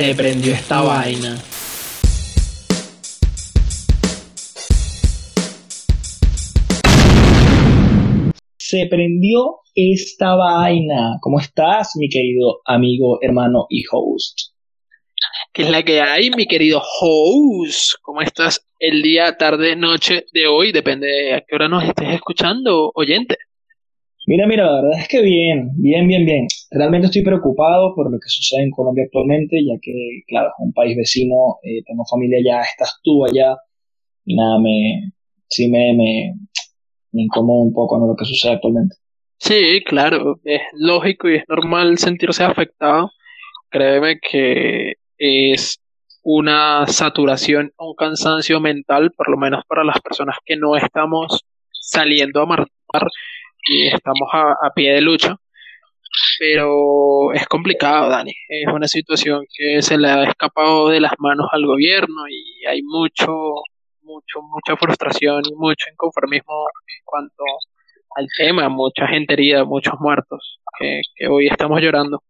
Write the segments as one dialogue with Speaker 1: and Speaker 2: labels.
Speaker 1: Se prendió esta vaina. Se prendió esta vaina. ¿Cómo estás, mi querido amigo, hermano y host?
Speaker 2: ¿Qué es la que hay, mi querido host? ¿Cómo estás el día, tarde, noche de hoy? Depende de a qué hora nos estés escuchando, oyente.
Speaker 1: Mira, mira, la verdad es que bien, bien, bien, bien. Realmente estoy preocupado por lo que sucede en Colombia actualmente, ya que, claro, es un país vecino, eh, tengo familia allá, estás tú allá, y nada, me, sí me, me, incomoda un poco ¿no? lo que sucede actualmente.
Speaker 2: Sí, claro, es lógico y es normal sentirse afectado. Créeme que es una saturación, un cansancio mental, por lo menos para las personas que no estamos saliendo a marchar y estamos a, pie de lucha. Pero es complicado, Dani. Es una situación que se le ha escapado de las manos al gobierno y hay mucho, mucho, mucha frustración y mucho inconformismo en cuanto al tema. Mucha gente herida, muchos muertos que, que hoy estamos llorando.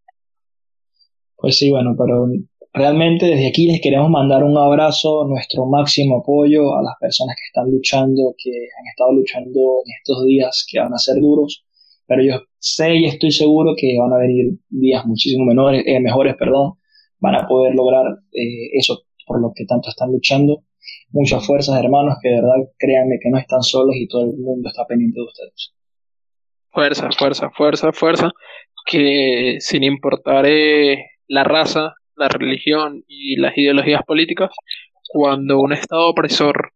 Speaker 1: Pues sí, bueno, pero realmente desde aquí les queremos mandar un abrazo, nuestro máximo apoyo a las personas que están luchando, que han estado luchando en estos días que van a ser duros, pero yo sé y estoy seguro que van a venir días muchísimo menores, eh, mejores, perdón, van a poder lograr eh, eso por lo que tanto están luchando. Muchas fuerzas, hermanos, que de verdad créanme que no están solos y todo el mundo está pendiente de ustedes.
Speaker 2: Fuerza, fuerza, fuerza, fuerza, que sin importar eh, la raza, la religión y las ideologías políticas, cuando un Estado opresor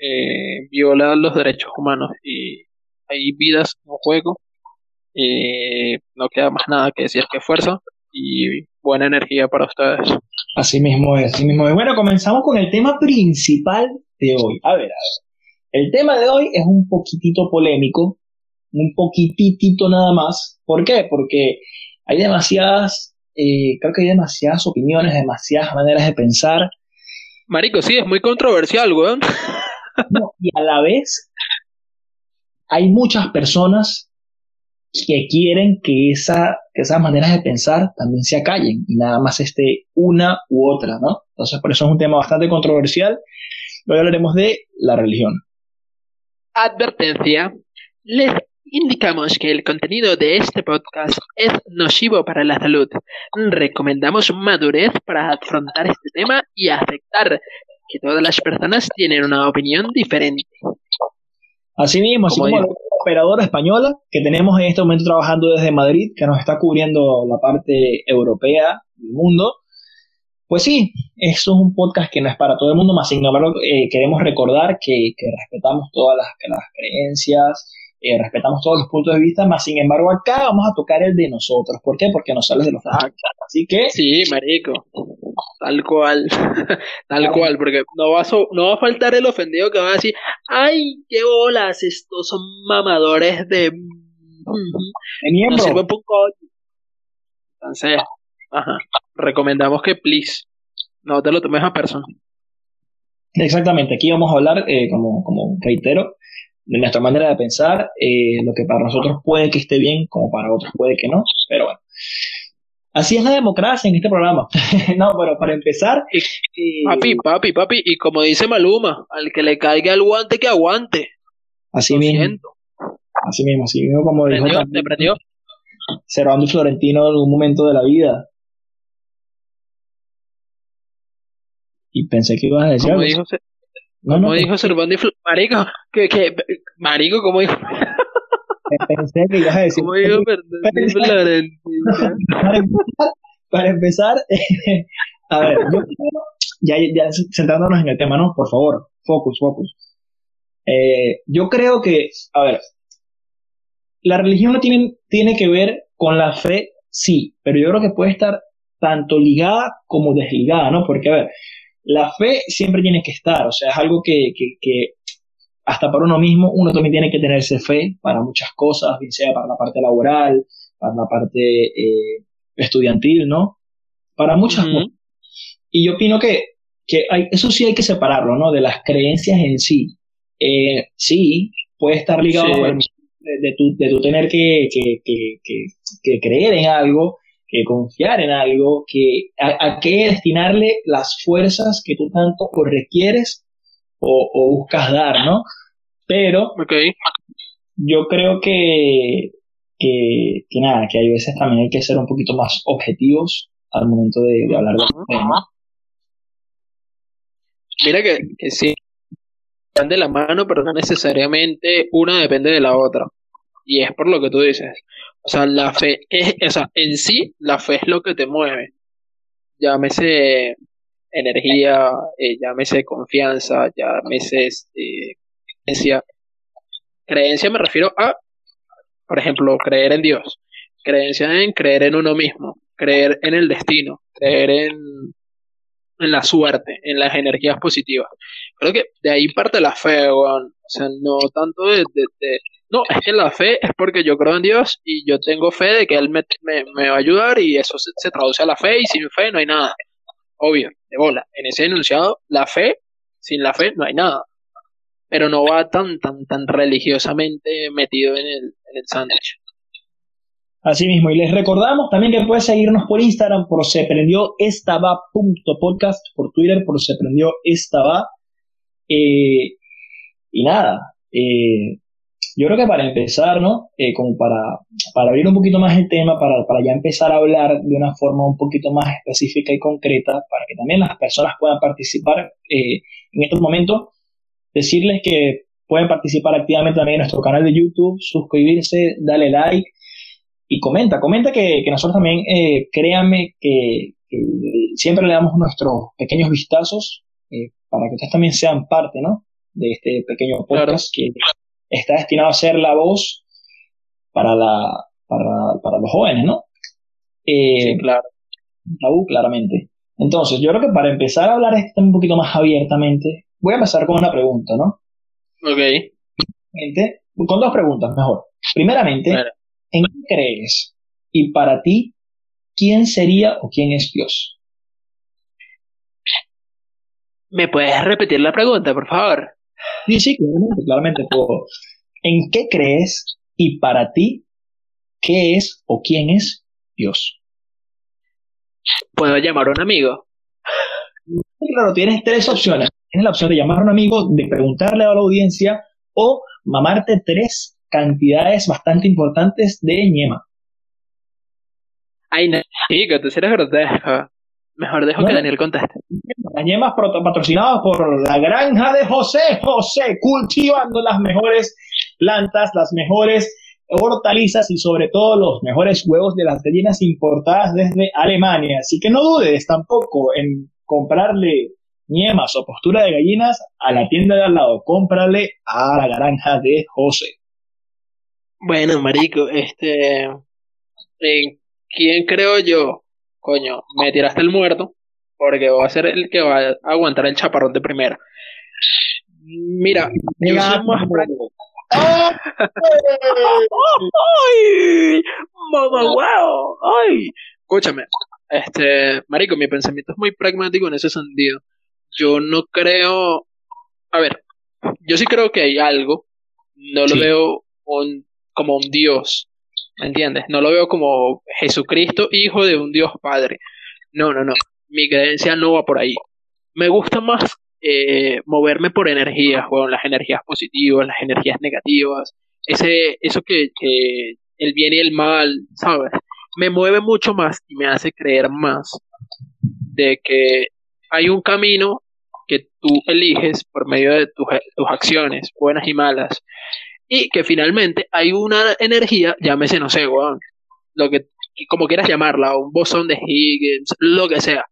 Speaker 2: eh, viola los derechos humanos y hay vidas en juego, eh, no queda más nada que decir que fuerza y buena energía para ustedes.
Speaker 1: Así mismo es, así mismo es. Bueno, comenzamos con el tema principal de hoy. A ver, a ver. El tema de hoy es un poquitito polémico, un poquitito nada más. ¿Por qué? Porque hay demasiadas eh, creo que hay demasiadas opiniones, demasiadas maneras de pensar.
Speaker 2: Marico, sí, es muy controversial, weón.
Speaker 1: y a la vez hay muchas personas que quieren que, esa, que esas maneras de pensar también se acallen y nada más esté una u otra, ¿no? Entonces, por eso es un tema bastante controversial. Hoy hablaremos de la religión.
Speaker 2: Advertencia. Les Indicamos que el contenido de este podcast es nocivo para la salud. Recomendamos madurez para afrontar este tema y aceptar que todas las personas tienen una opinión diferente.
Speaker 1: Así mismo, así como, la operadora española que tenemos en este momento trabajando desde Madrid, que nos está cubriendo la parte europea del mundo. Pues sí, eso es un podcast que no es para todo el mundo, más sin embargo eh, queremos recordar que, respetamos todas las creencias, eh, respetamos todos los puntos de vista, más sin embargo acá vamos a tocar el de nosotros. ¿Por qué? Porque nos sale de los Así que...
Speaker 2: Sí, marico. Tal cual. Tal cual, porque no va, a no va a faltar el ofendido que va a decir, ay, qué bolas, estos son mamadores de...
Speaker 1: de miembro.
Speaker 2: Entonces, ajá, recomendamos que, please, no te lo tomes a persona.
Speaker 1: Exactamente, aquí vamos a hablar, eh, como, como reitero, de nuestra manera de pensar, eh, lo que para nosotros puede que esté bien, como para otros puede que no, pero bueno. Así es la democracia en este programa. no, pero para empezar...
Speaker 2: papi, papi, papi, y como dice Maluma, al que le caiga el guante, que aguante.
Speaker 1: Así mismo. Así mismo, así mismo como dijo...
Speaker 2: ¿Te prendió?
Speaker 1: Servando Florentino en algún momento de la vida. Y pensé que ibas a decir algo.
Speaker 2: No, como dijo Cervando y Marico, que, que, Marico, como dijo.
Speaker 1: Pensé que ibas a decir.
Speaker 2: Como dijo
Speaker 1: Para empezar, a ver, yo ya, ya centrándonos en el tema, ¿no? Por favor, focus, focus. Eh, yo creo que, a ver, la religión no tiene, tiene que ver con la fe, sí, pero yo creo que puede estar tanto ligada como desligada, ¿no? Porque, a ver, la fe siempre tiene que estar, o sea, es algo que, hasta para uno mismo, uno también tiene que tenerse fe para muchas cosas, bien sea para la parte laboral, para la parte eh, estudiantil, ¿no? Para muchas cosas. Y yo opino que, que hay, eso sí hay que separarlo, ¿no? De las creencias en sí. Eh, sí, puede estar ligado de, tu, de tu tener que, que, que, que, creer en algo, que confiar en algo, que a, qué destinarle las fuerzas que tú tanto o requieres o, buscas dar, ¿no? Pero yo creo que, que, nada, que hay veces también hay que ser un poquito más objetivos al momento de, hablar de tema.
Speaker 2: Mira que, que sí, van de la mano, pero no necesariamente una depende de la otra. Y es por lo que tú dices. O sea, la fe, es, o sea, en sí, la fe es lo que te mueve. Llámese energía, eh, llámese confianza, llámese este, creencia. Creencia me refiero a, por ejemplo, creer en Dios. Creencia en creer en uno mismo, creer en el destino, creer en, en la suerte, en las energías positivas. Creo que de ahí parte la fe, O sea, no tanto de, no, es que la fe es porque yo creo en Dios y yo tengo fe de que Él me, va a ayudar y eso se, traduce a la fe y sin fe no hay nada. Obvio, de bola. En ese enunciado, la fe, sin la fe no hay nada. Pero no va tan, tan, tan religiosamente metido en el, en el sándwich.
Speaker 1: Así mismo, y les recordamos también que puedes seguirnos por Instagram por se podcast, por Twitter por se. Eh, y nada, eh, yo creo que para empezar, ¿no? Eh, como para, para abrir un poquito más el tema, para, para ya empezar a hablar de una forma un poquito más específica y concreta, para que también las personas puedan participar eh, en estos momentos, decirles que pueden participar activamente también en nuestro canal de YouTube, suscribirse, darle like y comenta, comenta que, que nosotros también, eh, créanme que, siempre le damos nuestros pequeños vistazos eh, para que ustedes también sean parte, ¿no? De este pequeño podcast que está destinado a ser la voz para, la, para, para los jóvenes, ¿no?
Speaker 2: Eh, sí, claro.
Speaker 1: claramente. Entonces, yo creo que para empezar a hablar esto un poquito más abiertamente, voy a empezar con una pregunta, ¿no?
Speaker 2: Ok.
Speaker 1: Con dos preguntas, mejor. Primeramente, ¿en qué crees? Y para ti, ¿quién sería o quién es Dios?
Speaker 2: ¿Me puedes repetir la pregunta, por favor?
Speaker 1: Sí, sí, claramente, claramente. Puedo. ¿En qué crees y para ti qué es o quién es Dios?
Speaker 2: ¿Puedo llamar a un amigo?
Speaker 1: Claro, tienes tres opciones. Tienes la opción de llamar a un amigo, de preguntarle a la audiencia o mamarte tres cantidades bastante importantes de ñema.
Speaker 2: Ay, no, chico, tú eres grotesco. Mejor dejo que Daniel conteste.
Speaker 1: Las patrocinadas por la granja de José José, cultivando las mejores plantas, las mejores hortalizas y sobre todo los mejores huevos de las gallinas importadas desde Alemania. Así que no dudes tampoco en comprarle ñemas o postura de gallinas a la tienda de al lado. Cómprale a la granja de José.
Speaker 2: Bueno, marico, este... ¿En quién creo yo? coño, me tiraste el muerto, porque voy a ser el que va a aguantar el chaparrón de primera. Mira, yo soy más práctico. ¡Ay! ¡Mamá, wow! ¡Ay! Escúchame, este, marico, mi pensamiento es muy pragmático en ese sentido. Yo no creo, a ver, yo sí creo que hay algo, no lo veo como un dios, ¿Me entiendes? No lo veo como Jesucristo, hijo de un Dios Padre. No, no, no. Mi creencia no va por ahí. Me gusta más eh, moverme por energías, bueno, las energías positivas, las energías negativas, ese, eso que, que el bien y el mal, ¿sabes? Me mueve mucho más y me hace creer más de que hay un camino que tú eliges por medio de tus, tus acciones, buenas y malas, y que finalmente hay una energía, llámese, no sé, weón, lo que, como quieras llamarla, un bosón de Higgins, lo que sea,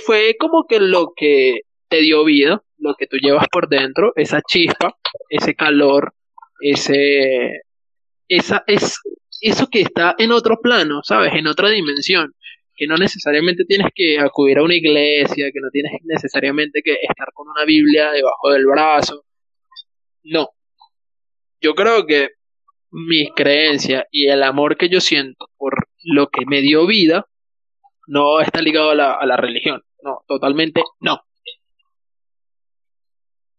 Speaker 2: fue como que lo que te dio vida, lo que tú llevas por dentro, esa chispa, ese calor, ese, esa, es, eso que está en otro plano, ¿sabes? En otra dimensión, que no necesariamente tienes que acudir a una iglesia, que no tienes necesariamente que estar con una Biblia debajo del brazo. No, yo creo que mis creencias y el amor que yo siento por lo que me dio vida no está ligado a la, a la religión. No, totalmente no.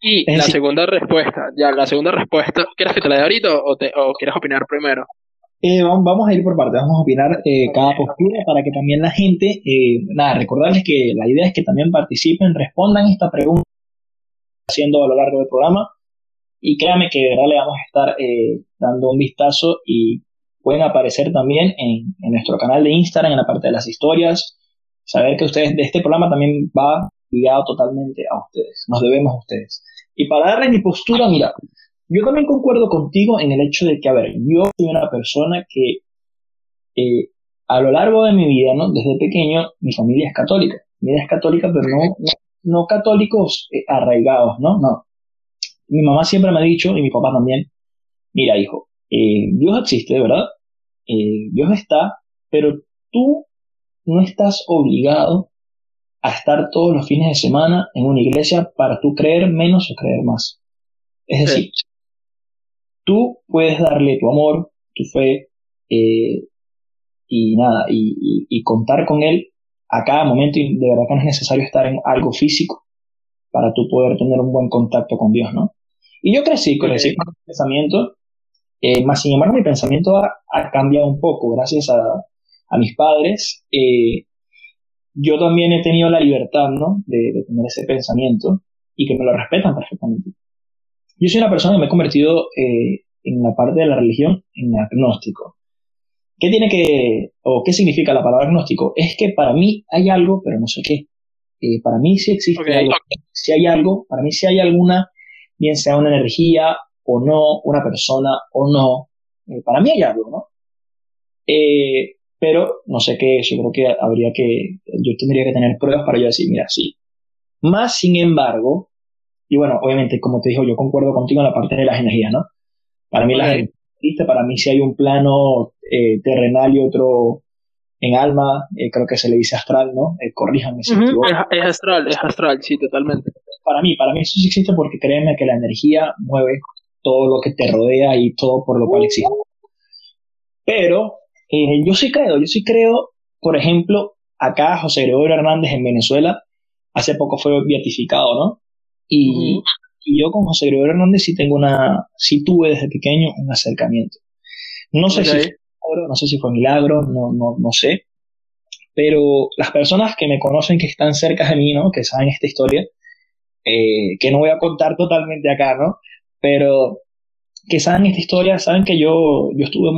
Speaker 2: Y la segunda respuesta, ya, la segunda respuesta, ¿quieres que te la dé ahorita o, te, o quieres opinar primero?
Speaker 1: eh, vamos a ir por partes, vamos a opinar eh, cada postura para que también la gente, eh, nada, recordarles que la idea es que también participen, respondan esta pregunta haciendo a lo largo del programa y créanme que de verdad le vamos a estar dando un vistazo y pueden aparecer también en, nuestro canal de Instagram, en la parte de las historias, saber que ustedes de este programa también va ligado totalmente a ustedes, nos debemos a ustedes. Y para darle mi postura, mira, yo también concuerdo contigo en el hecho de que, a ver, yo soy una persona que eh, a lo largo de mi vida, ¿no? Desde pequeño, mi familia es católica. Mi familia es católica, pero no, no, católicos eh, arraigados, ¿no? No. Mi mamá siempre me ha dicho, y mi papá también, mira, hijo, eh, Dios existe, ¿verdad? Dios está, pero tú no estás obligado a estar todos los fines de semana en una iglesia para tú creer menos o creer más. Es decir, tú puedes darle tu amor, tu fe eh, y nada, y, contar con él a cada momento y de verdad que no es necesario estar en algo físico para tú poder tener un buen contacto con Dios, ¿no? Y yo crecí, crecí con ese pensamiento, eh, más sin embargo mi pensamiento ha, cambiado un poco gracias a, a mis padres. Eh, yo también he tenido la libertad, ¿no? De, de, tener ese pensamiento y que me lo respetan perfectamente. Yo soy una persona que me he convertido eh, en la parte de la religión en agnóstico. ¿Qué tiene que, o qué significa la palabra agnóstico? Es que para mí hay algo, pero no sé qué. Eh, para mí sí existe algo. Si hay algo, para mí si hay alguna, bien sea una energía o no, una persona o no, eh, para mí hay algo, ¿no? pero no sé qué es, yo creo que habría que, yo tendría que tener pruebas para yo decir, mira, sí. Más sin embargo, y bueno, obviamente, como te digo, yo concuerdo contigo en la parte de las energías, ¿no? Para mí las energías, para mí si hay un plano eh, terrenal y otro en alma, eh, creo que se le dice astral, ¿no? Eh, corríjanme si
Speaker 2: es, es, astral, es astral, sí, totalmente.
Speaker 1: Para mí, para mí eso sí existe porque créeme que la energía mueve todo lo que te rodea y todo por lo cual existe. Pero eh, yo sí creo, yo sí creo, por ejemplo, acá José Gregorio Hernández en Venezuela, hace poco fue beatificado, ¿no? Y, yo con José Gregorio Hernández sí tengo una, sí tuve desde pequeño un acercamiento. No sé si fue milagro, no sé si fue milagro, no, no, no sé. Pero las personas que me conocen, que están cerca de mí, ¿no? Que saben esta historia, eh, que no voy a contar totalmente acá, ¿no? Pero que saben esta historia, saben que yo, yo estuve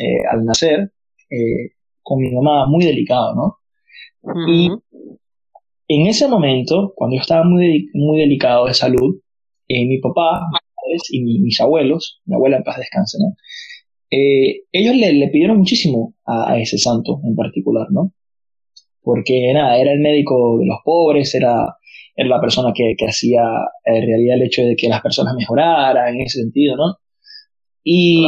Speaker 1: eh, al nacer eh, con mi mamá muy delicado, ¿no? Y en ese momento, cuando yo estaba muy, muy delicado de salud, eh, mi papá y mis abuelos, mi abuela en paz descanse, ¿no? Ellos le, pidieron muchísimo a, ese santo en particular, ¿no? Porque nada, era el médico de los pobres, era, era la persona que, que hacía en realidad el hecho de que las personas mejoraran en ese sentido, ¿no? Y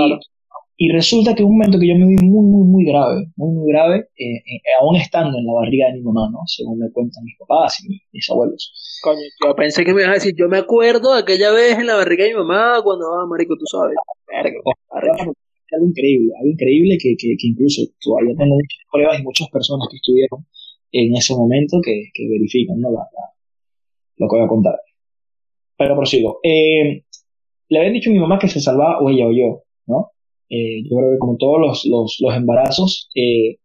Speaker 1: y resulta que un momento que yo me vi muy, muy, muy grave, muy, muy grave, eh, eh, aún estando en la barriga de mi mamá, ¿no? Según me cuentan mis papás y mis, abuelos.
Speaker 2: Coño, yo pensé que me ibas a decir, yo me acuerdo de aquella vez en la barriga de mi mamá cuando, ah, marico, tú sabes.
Speaker 1: algo increíble, algo increíble que, que, que, incluso todavía tengo muchas pruebas y muchas personas que estuvieron en ese momento que, que verifican, ¿no? La, lo que voy a contar. Pero prosigo. Eh, le habían dicho a mi mamá que se salvaba o ella o yo, ¿no? Eh, yo creo que como todos los, los, los embarazos, eh,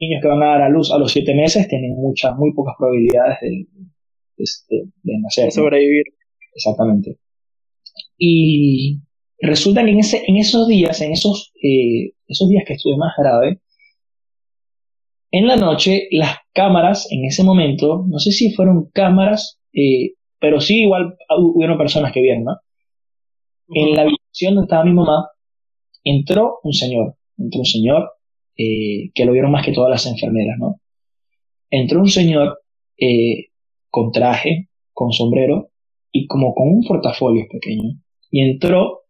Speaker 1: niños que van a dar a luz a los siete meses tienen muchas, muy pocas probabilidades de, de, nacer.
Speaker 2: De sobrevivir.
Speaker 1: Exactamente. Y resulta que en, ese, en esos días, en esos, eh, esos días que estuve más grave, en la noche las cámaras en ese momento, no sé si fueron cámaras, pero sí igual hubo personas que vieron, ¿no? En la habitación donde estaba mi mamá, entró un señor, entró un señor eh, que lo vieron más que todas las enfermeras, ¿no? Entró un señor eh, con traje, con sombrero y como con un portafolio pequeño. Y entró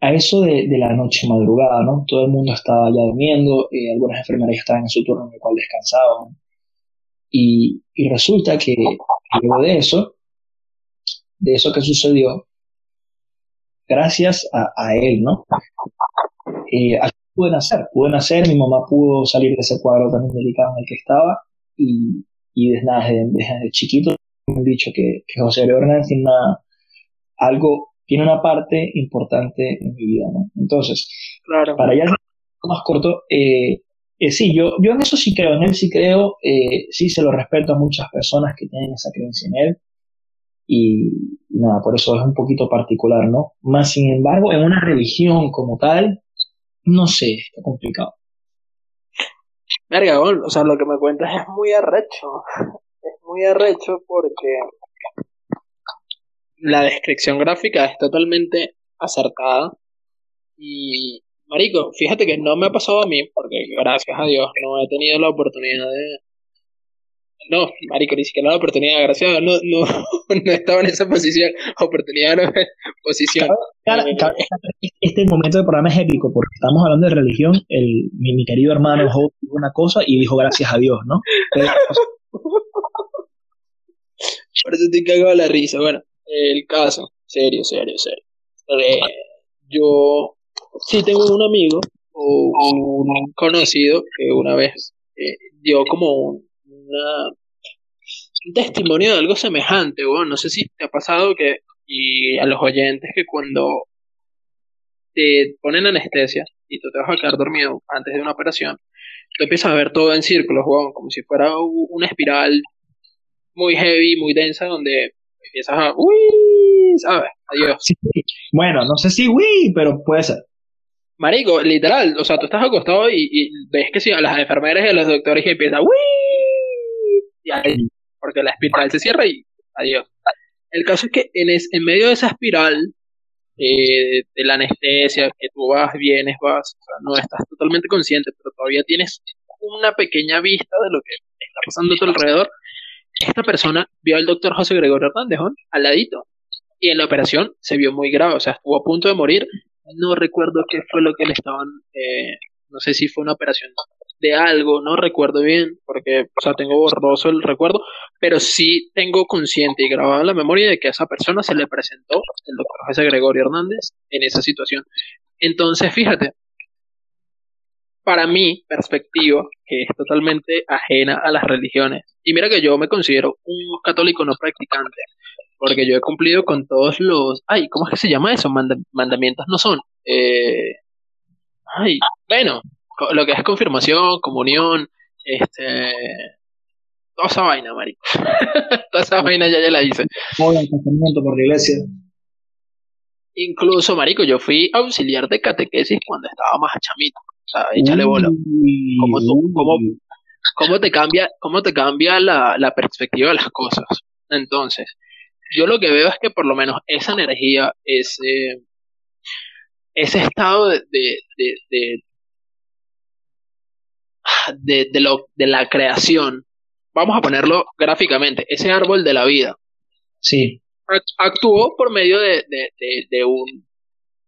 Speaker 1: a eso de, la noche madrugada, ¿no? Todo el mundo estaba ya durmiendo, eh, algunas enfermeras estaban en su turno en el cual descansaban. Y, y resulta que luego de eso, de eso que sucedió, gracias a, él, ¿no? Eh, pude nacer, pude nacer, mi mamá pudo salir de ese cuadro también delicado en el que estaba y, y desde, desde, chiquito me han dicho que, José Leonardo tiene algo, tiene una parte importante en mi vida, ¿no? Entonces,
Speaker 2: claro.
Speaker 1: para ya más corto, eh, eh, sí, yo, yo en eso sí creo, en él sí creo, eh, sí se lo respeto a muchas personas que tienen esa creencia en él. Y, nada, por eso es un poquito particular, ¿no? Más sin embargo, en una religión como tal, no sé, está complicado.
Speaker 2: Verga, o sea, lo que me cuentas es muy arrecho. Es muy arrecho porque la descripción gráfica es totalmente acertada. Y, marico, fíjate que no me ha pasado a mí, porque gracias a Dios no he tenido la oportunidad de... No, marico, ni siquiera la oportunidad, gracias a Dios, no, no, no estaba en esa posición, oportunidad no posición.
Speaker 1: Eh, este momento del programa es épico, porque estamos hablando de religión, el, mi, querido hermano dijo una cosa y dijo gracias a Dios, ¿no?
Speaker 2: Por eso estoy cagado la risa, bueno el caso, serio, serio, serio. Eh, yo sí tengo un amigo o un conocido que una vez eh, dio como un, una, un testimonio de algo semejante. Bueno, no sé si te ha pasado que, y a los oyentes, que cuando te ponen anestesia y tú te vas a quedar dormido antes de una operación, tú empiezas a ver todo en círculos, como si fuera una espiral muy heavy, muy densa, donde empiezas a, uy, ¿sabes? Adiós.
Speaker 1: Bueno, no sé si uy, pero puede ser.
Speaker 2: Marico, literal, o sea, tú estás acostado y, ves que si a las enfermeras y a los doctores y empieza, uy, y ahí, porque la espiral se cierra y adiós. El caso es que en, en medio de esa espiral eh, de la anestesia, que tú vas, vienes, vas, o sea, no estás totalmente consciente, pero todavía tienes una pequeña vista de lo que está pasando a tu alrededor, esta persona vio al doctor José Gregorio Hernández, al ladito, y en la operación se vio muy grave, o sea, estuvo a punto de morir. No recuerdo qué fue lo que le estaban, eh, no sé si fue una operación de algo, no recuerdo bien, porque, o sea, tengo borroso el recuerdo, pero sí tengo consciente y grabado en la memoria de que a esa persona se le presentó el doctor José Gregorio Hernández en esa situación. Entonces, fíjate, para mi perspectiva, que es totalmente ajena a las religiones. Y mira que yo me considero un católico no practicante, porque yo he cumplido con todos los... Ay, ¿cómo es que se llama eso? mandamientos no son. Eh, ay, bueno, lo que es confirmación, comunión, este... Toda esa vaina, marico. toda esa vaina ya, ya la hice.
Speaker 1: por la iglesia.
Speaker 2: Incluso, marico, yo fui auxiliar de catequesis cuando estaba más chamito. O sea, échale bola. ¿Cómo, te cambia, cómo te cambia la, perspectiva de las cosas? Entonces, yo lo que veo es que por lo menos esa energía, ese, ese estado de, de, de, lo, de la creación, vamos a ponerlo gráficamente, ese árbol de la vida.
Speaker 1: Sí.
Speaker 2: Actuó por medio de, de, un,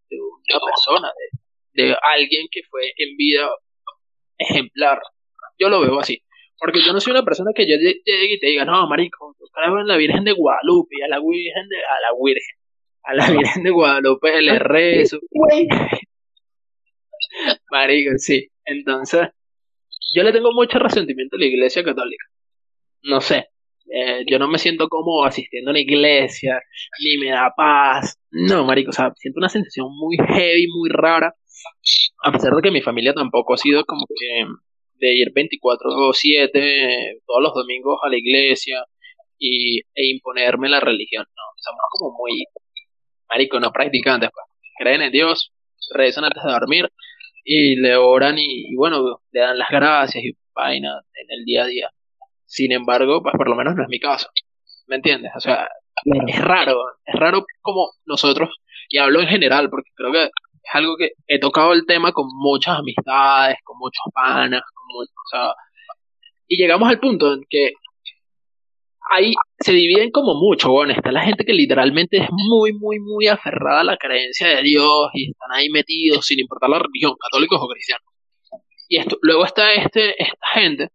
Speaker 2: de una persona, de, de alguien que fue en vida ejemplar. Yo lo veo así. Porque yo no soy una persona que yo llegue y te diga, no, marico, yo creo en la Virgen de Guadalupe, a la Virgen de, a la Virgen, a la Virgen de Guadalupe le rezo. marico, sí. Entonces, yo le tengo mucho resentimiento a la iglesia católica. No sé. Eh, yo no me siento como asistiendo a una iglesia, ni me da paz. No, marico, o sea, siento una sensación muy heavy, muy rara a pesar de que mi familia tampoco ha sido como que de ir 24 o 7 todos los domingos a la iglesia y, e imponerme la religión. No, somos como muy marico, no practicantes. Pues. Creen en Dios, rezan antes de dormir y le oran y, bueno, le dan las gracias y vaina en el día a día. Sin embargo, pues por lo menos no es mi caso. ¿Me entiendes? O sea, es raro, es raro como nosotros, y hablo en general, porque creo que es algo que he tocado el tema con muchas amistades, con muchos panas, con o sea, y llegamos al punto en que ahí se dividen como mucho, bueno, está la gente que literalmente es muy, muy, muy aferrada a la creencia de Dios y están ahí metidos sin importar la religión, católicos o cristianos. Y esto, luego está este, esta gente,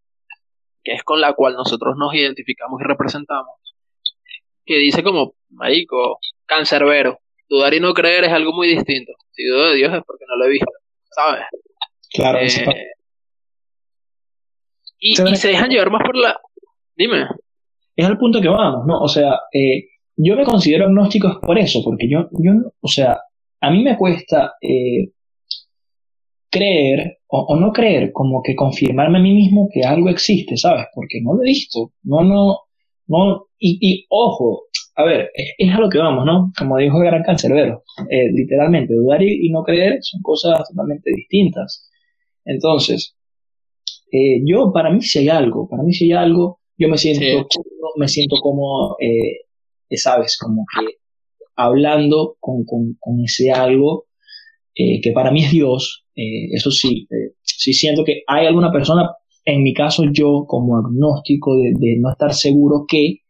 Speaker 2: que es con la cual nosotros nos identificamos y representamos, que dice como, marico, cancerbero, dudar y no creer es algo muy distinto. Si dudo de Dios es porque no lo he visto, ¿sabes?
Speaker 1: Claro.
Speaker 2: Eh, y, se dejan llevar más por la... Dime.
Speaker 1: Es al punto que vamos, ¿no? O sea, eh, yo me considero agnóstico por eso, porque yo, yo o sea, a mí me cuesta eh, creer o, no creer, como que confirmarme a mí mismo que algo existe, ¿sabes? Porque no lo he visto, no, no, no, y, y ojo, a ver, es, a lo que vamos, ¿no? Como dijo el gran cancerbero, eh, literalmente, dudar y, no creer son cosas totalmente distintas. Entonces, eh, yo, para mí si hay algo, para mí si hay algo, yo me siento, me siento como, eh, sabes, como que hablando con, con, con ese algo que para mí es Dios, eso sí, sí siento que hay alguna persona, en mi caso yo como agnóstico de, de no estar seguro que,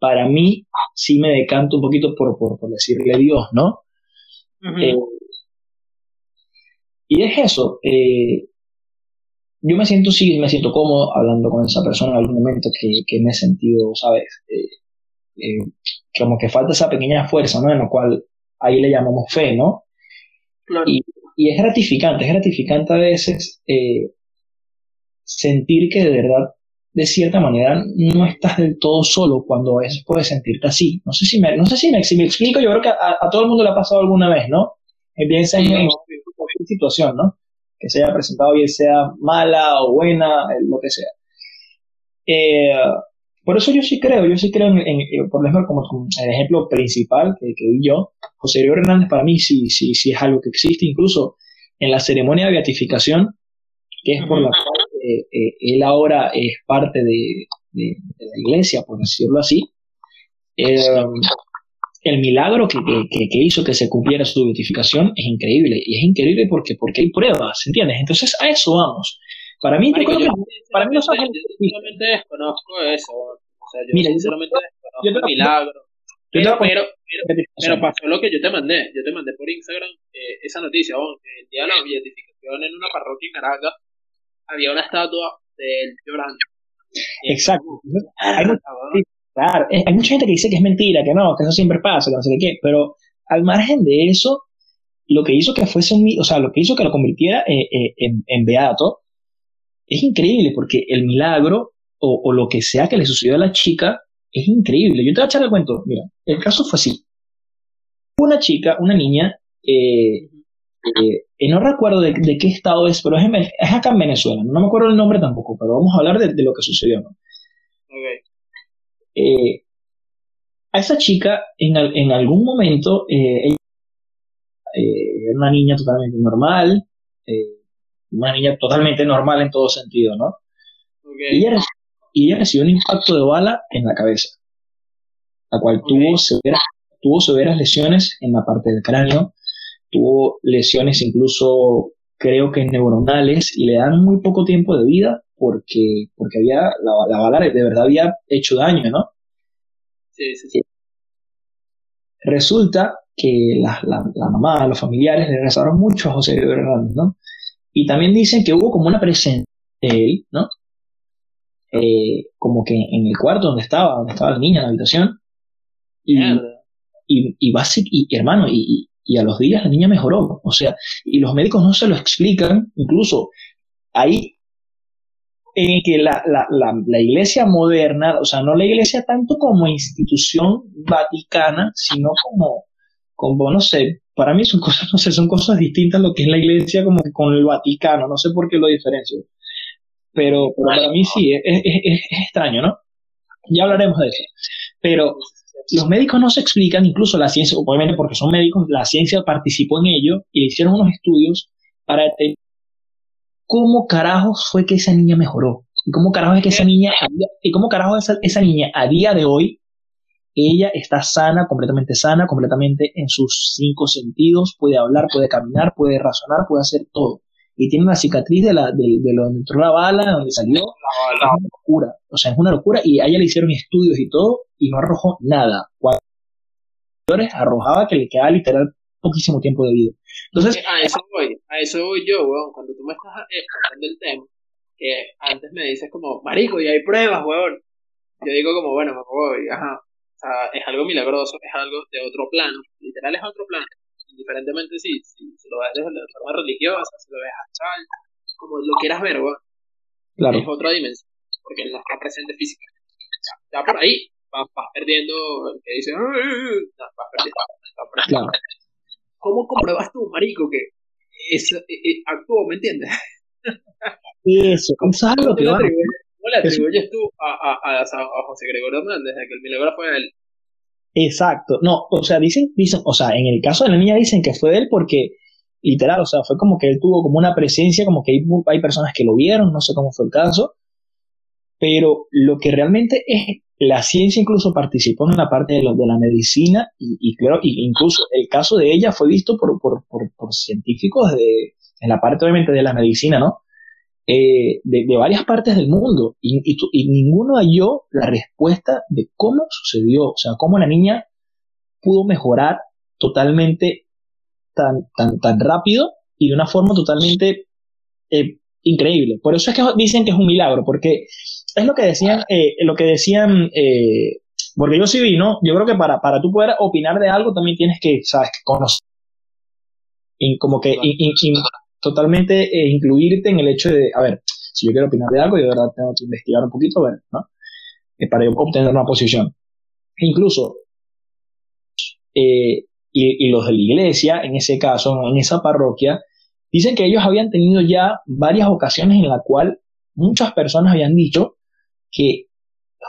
Speaker 1: para mí sí me decanto un poquito por, por, decirle Dios, ¿no? Eh, y es eso. Eh, yo me siento, sí, me siento cómodo hablando con esa persona en algún momento que, me he sentido, ¿sabes? Eh, como que falta esa pequeña fuerza, ¿no? En lo cual ahí le llamamos fe, ¿no? Y, y, es gratificante, es gratificante a veces sentir que de verdad de cierta manera no estás del todo solo cuando a veces puedes sentirte así. No sé si me, no sé si me, explico, yo creo que a, todo el mundo le ha pasado alguna vez, ¿no? Piensa en, cualquier situación, ¿no? Que se haya presentado bien sea mala o buena, lo que sea. Eh, por eso yo sí creo, yo sí creo en, por ejemplo, como, el ejemplo principal que, que, vi yo, José Río Hernández para mí sí, sí, sí es algo que existe, incluso en la ceremonia de beatificación, que es por la cual eh, eh, él ahora es parte de, la iglesia, por decirlo así, eh, el milagro que, hizo que se cumpliera su beatificación es increíble. Y es increíble porque, porque hay pruebas, ¿entiendes? Entonces a eso vamos. Para mí, yo, para mí
Speaker 2: Yo solamente desconozco eso. O sea, yo Mira, solamente desconozco milagro. Pero, pero, pero, pasó lo que yo te mandé. Yo te mandé por Instagram esa noticia. el día de la beatificación en una parroquia en Caracas había una estatua de él llorando.
Speaker 1: Exacto. Hay, claro, hay mucha gente que dice que es mentira, que no, que eso siempre pasa, que no sé qué, pero al margen de eso, lo que hizo que fuese un, o sea, lo que hizo que lo convirtiera eh, eh, en, beato, es increíble porque el milagro o, lo que sea que le sucedió a la chica es increíble. Yo te voy a echar el cuento. Mira, el caso fue así. Una chica, una niña, eh, eh, no recuerdo de, qué estado es, pero es, acá en Venezuela. No me acuerdo el nombre tampoco, pero vamos a hablar de, lo que sucedió. ¿no? Eh, a esa chica, en, en algún momento, eh, ella era una niña totalmente normal, una niña totalmente normal en todo sentido, ¿no? Y, ella, ella recibió un impacto de bala en la cabeza, la cual tuvo, severas, tuvo severas lesiones en la parte del cráneo, tuvo lesiones incluso creo que neuronales y le dan muy poco tiempo de vida porque, porque había, la, bala de verdad había hecho daño, ¿no?
Speaker 2: Sí, sí, sí.
Speaker 1: Resulta que la, la, mamá, los familiares le rezaron mucho a José Hernández, ¿no? Y también dicen que hubo como una presencia de él, ¿no? Eh, como que en el cuarto donde estaba, donde estaba la niña en la habitación. Y, y, y, y, hermano, y, y a los días la niña mejoró. O sea, y los médicos no se lo explican, incluso ahí en que la, la, la, iglesia moderna, o sea, no la iglesia tanto como institución vaticana, sino como, como, no sé, para mí son cosas, no sé, son cosas distintas lo que es la iglesia como que con el Vaticano, no sé por qué lo diferencio. Pero, para mí sí, es, es, es, extraño, ¿no? Ya hablaremos de eso. Pero los médicos no se explican, incluso la ciencia, obviamente porque son médicos, la ciencia participó en ello y hicieron unos estudios para entender cómo carajos fue que esa niña mejoró. Y cómo carajos es que esa niña, y cómo carajos esa niña a día de hoy, ella está sana, completamente sana, completamente en sus cinco sentidos, puede hablar, puede caminar, puede razonar, puede hacer todo y tiene una cicatriz de, la, de, de donde entró la bala, donde salió. Es una locura. O sea, es una locura. Y a ella le hicieron estudios y todo y no arrojó nada. Cuando arrojaba que le quedaba literal poquísimo tiempo de vida. Entonces,
Speaker 2: a eso voy, a eso voy yo, weón. Cuando tú me estás explicando el tema, que antes me dices como, marico, y hay pruebas, weón. Yo digo como, bueno, me voy, ajá. O sea, es algo milagroso, es algo de otro plano. Literal es otro plano indiferentemente si, si, lo ves desde la forma religiosa, si lo ves astral, como lo quieras ver,
Speaker 1: Claro.
Speaker 2: Es otra dimensión, porque no está presente físicamente. Ya, por ahí vas, perdiendo el que dice, vas perdiendo. Claro. ¿Cómo compruebas tú, marico, que es, eh, eh, actúo, me entiendes?
Speaker 1: Eso, ¿cómo sabes lo que?
Speaker 2: ¿Cómo le atribuyes tú a, a, a, José Gregorio Hernández de que el milagro fue él?
Speaker 1: Exacto, no, o sea, dicen, dicen, o sea, en el caso de la niña dicen que fue él porque, literal, o sea, fue como que él tuvo como una presencia, como que hay, personas que lo vieron, no sé cómo fue el caso, pero lo que realmente es, la ciencia incluso participó en la parte de, de la medicina y, y claro, incluso el caso de ella fue visto por, por, por, por científicos de, en la parte obviamente de la medicina, ¿no? Eh, de, varias partes del mundo y, ninguno halló la respuesta de cómo sucedió, o sea, cómo la niña pudo mejorar totalmente tan, tan, tan rápido y de una forma totalmente eh, increíble. Por eso es que dicen que es un milagro, porque es lo que decían, eh, lo que decían, porque yo sí vi, ¿no? Yo creo que para, para tú poder opinar de algo también tienes que, ¿sabes? Conocer. Como que totalmente eh, incluirte en el hecho de, a ver, si yo quiero opinar de algo, yo de verdad tengo que investigar un poquito, ¿no? Eh, para obtener una posición. incluso, eh, y, y, los de la iglesia, en ese caso, en esa parroquia, dicen que ellos habían tenido ya varias ocasiones en la cual muchas personas habían dicho que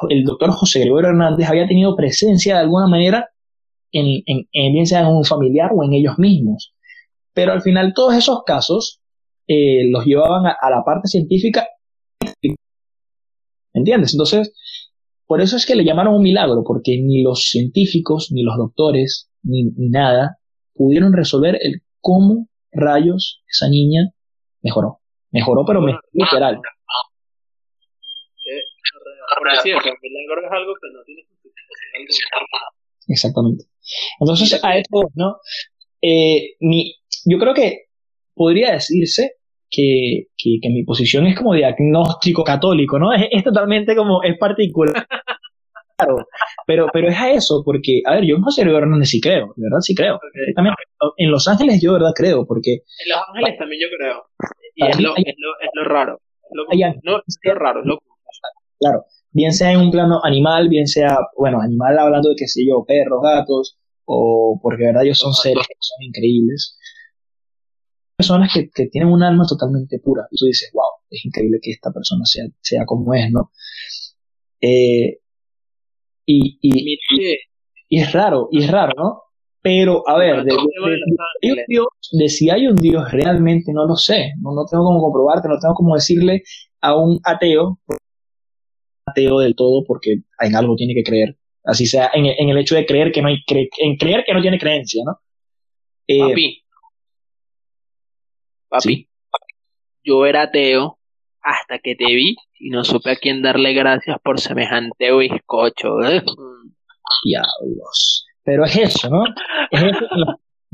Speaker 1: el doctor José Gregorio Hernández había tenido presencia de alguna manera en, en, en bien sea en un familiar o en ellos mismos. Pero al final todos esos casos eh, los llevaban a, la parte científica. ¿Entiendes? Entonces, por eso es que le llamaron un milagro, porque ni los científicos, ni los doctores, ni, nada pudieron resolver el cómo rayos esa niña mejoró. Mejoró, pero me, literal.
Speaker 2: milagro es algo que no tiene
Speaker 1: Exactamente. Entonces, a esto, ¿no? Eh, mi, yo creo que podría decirse que, que, mi posición es como diagnóstico católico, ¿no? Es, totalmente como, es particular. Claro, pero, pero es a eso, porque, a ver, yo en José Hernández sí creo, de verdad sí creo. También, en Los Ángeles yo de verdad creo, porque...
Speaker 2: En Los Ángeles también yo creo. Y es lo, es, lo, es lo, raro. lo, no, es lo raro, es lo
Speaker 1: Claro, bien sea en un plano animal, bien sea, bueno, animal hablando de, qué sé yo, perros, gatos, o porque de verdad ellos son seres que son increíbles personas que, que, tienen un alma totalmente pura. Y tú dices, wow, es increíble que esta persona sea, sea como es, ¿no? Eh, y, y, y, es raro, y es raro, ¿no? Pero, a ver, de, de, si hay un Dios realmente no lo sé, no, no tengo como comprobarte, no tengo como decirle a un ateo, ateo del todo, porque en algo tiene que creer, así sea, en, en el hecho de creer que no hay, en creer que no tiene creencia, ¿no?
Speaker 2: Eh, Papi, yo era ateo hasta que te vi y no supe a quién darle gracias por semejante bizcocho. ¿eh?
Speaker 1: Diablos. Pero es eso, ¿no? Es eso,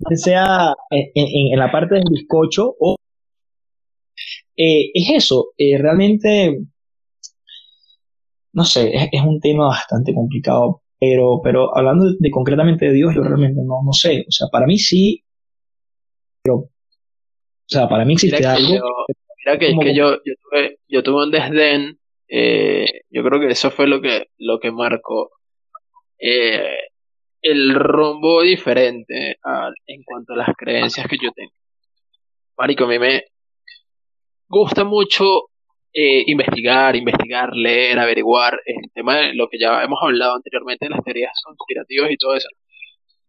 Speaker 1: que sea en, la parte del bizcocho o... Eh, es eso, eh, realmente, no sé, es, un tema bastante complicado, pero, pero hablando de, concretamente de Dios, yo realmente no, no sé, o sea, para mí sí, pero o sea, para mí existe algo.
Speaker 2: mira que, que yo, yo, tuve, yo tuve un desdén. Eh, yo creo que eso fue lo que, lo que marcó eh, el rumbo diferente en cuanto a las creencias que yo tengo. Marico, a mí me gusta mucho eh, investigar, investigar, leer, averiguar el tema de lo que ya hemos hablado anteriormente las teorías conspirativas y todo eso.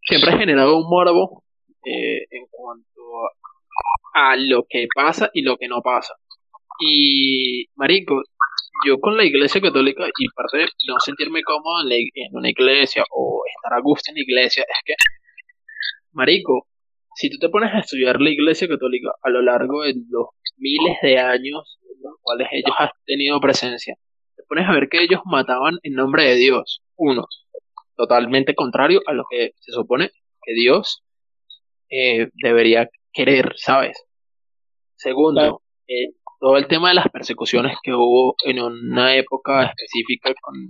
Speaker 2: Siempre he generado un morbo en cuanto a lo que pasa y lo que no pasa. Y, marico, yo con la iglesia católica y parte de no sentirme cómodo en, una iglesia o estar a gusto en la iglesia es que, marico, si tú te pones a estudiar la iglesia católica a lo largo de los miles de años en los cuales ellos han tenido presencia, te pones a ver que ellos mataban en nombre de Dios, uno, totalmente contrario a lo que se supone que Dios eh, debería querer, ¿sabes? Segundo, eh, todo el tema de las persecuciones que hubo en una época específica con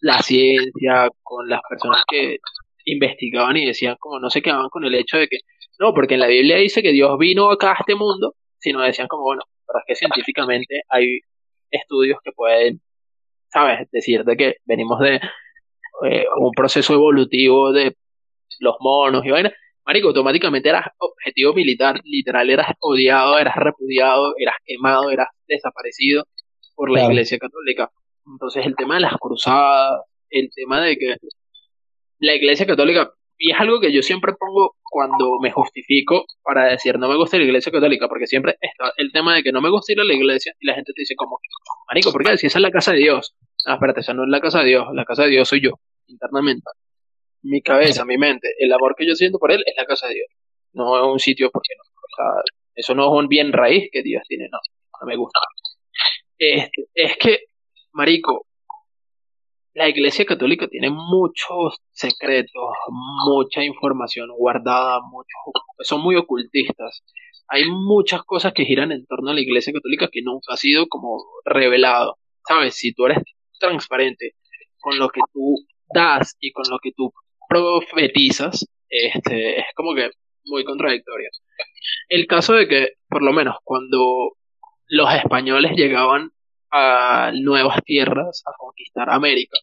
Speaker 2: la ciencia, con las personas que investigaban y decían como no se quedaban con el hecho de que, no, porque en la Biblia dice que Dios vino acá a este mundo, sino decían como, bueno, pero es que científicamente hay estudios que pueden, ¿sabes? Decir de que venimos de eh, un proceso evolutivo de los monos y vaina, marico, automáticamente eras objetivo militar, literal, eras odiado, eras repudiado, eras quemado, eras desaparecido por la Iglesia Católica. Entonces el tema de las cruzadas, el tema de que la Iglesia Católica, y es algo que yo siempre pongo cuando me justifico para decir no me gusta la Iglesia Católica, porque siempre está el tema de que no me gusta ir a la iglesia y la gente te dice como, marico, ¿por qué? Si esa es la casa de Dios. Ah, espérate, esa no es la casa de Dios, la casa de Dios soy yo, internamente. Mi cabeza, mi mente, el amor que yo siento por él es la casa de Dios. No es un sitio porque no. O sea, eso no es un bien raíz que Dios tiene, no, no me gusta. Este, es que, marico, la Iglesia Católica tiene muchos secretos, mucha información guardada, son muy ocultistas. Hay muchas cosas que giran en torno a la Iglesia Católica que nunca ha sido como revelado. ¿Sabes? Si tú eres transparente con lo que tú das y con lo que tú profetizas, este, es como que muy contradictorio. El caso de que, por lo menos, cuando los españoles llegaban a nuevas tierras a conquistar América,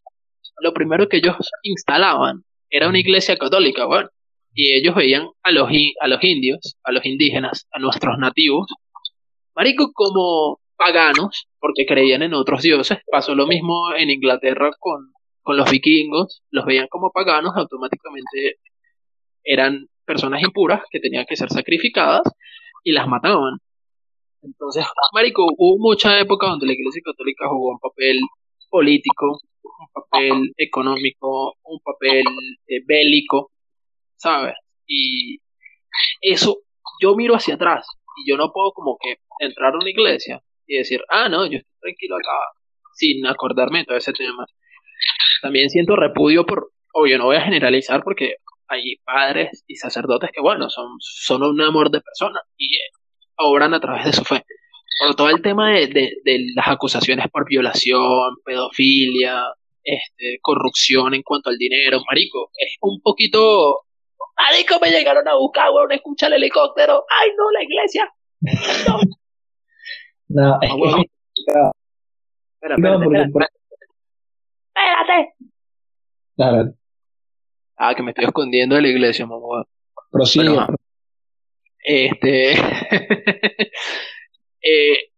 Speaker 2: lo primero que ellos instalaban era una iglesia católica, bueno, y ellos veían a los, a los indios, a los indígenas, a nuestros nativos, marico, como paganos, porque creían en otros dioses. Pasó lo mismo en Inglaterra con, con los vikingos, los veían como paganos, automáticamente eran personas impuras que tenían que ser sacrificadas y las mataban. Entonces, marico, hubo mucha época donde la Iglesia Católica jugó un papel político, un papel económico, un papel eh, bélico, ¿sabes? Y eso, yo miro hacia atrás y yo no puedo como que entrar a una iglesia y decir, ah, no, yo estoy tranquilo acá, sin acordarme de todo ese tema. También siento repudio por, obvio, no voy a generalizar porque hay padres y sacerdotes que, bueno, son, son un amor de persona y eh, obran a través de su fe. Por todo el tema de, de, las acusaciones por violación, pedofilia, este, corrupción en cuanto al dinero, marico, es un poquito... Marico, me llegaron a buscar, weón, escucha el helicóptero. ¡Ay, no, la iglesia! No.
Speaker 1: no, es.
Speaker 2: Espera, espérate, espérate.
Speaker 1: Claro.
Speaker 2: Ah, que me estoy escondiendo de la iglesia, mamá.
Speaker 1: Prosigue. Bueno,
Speaker 2: este. eh,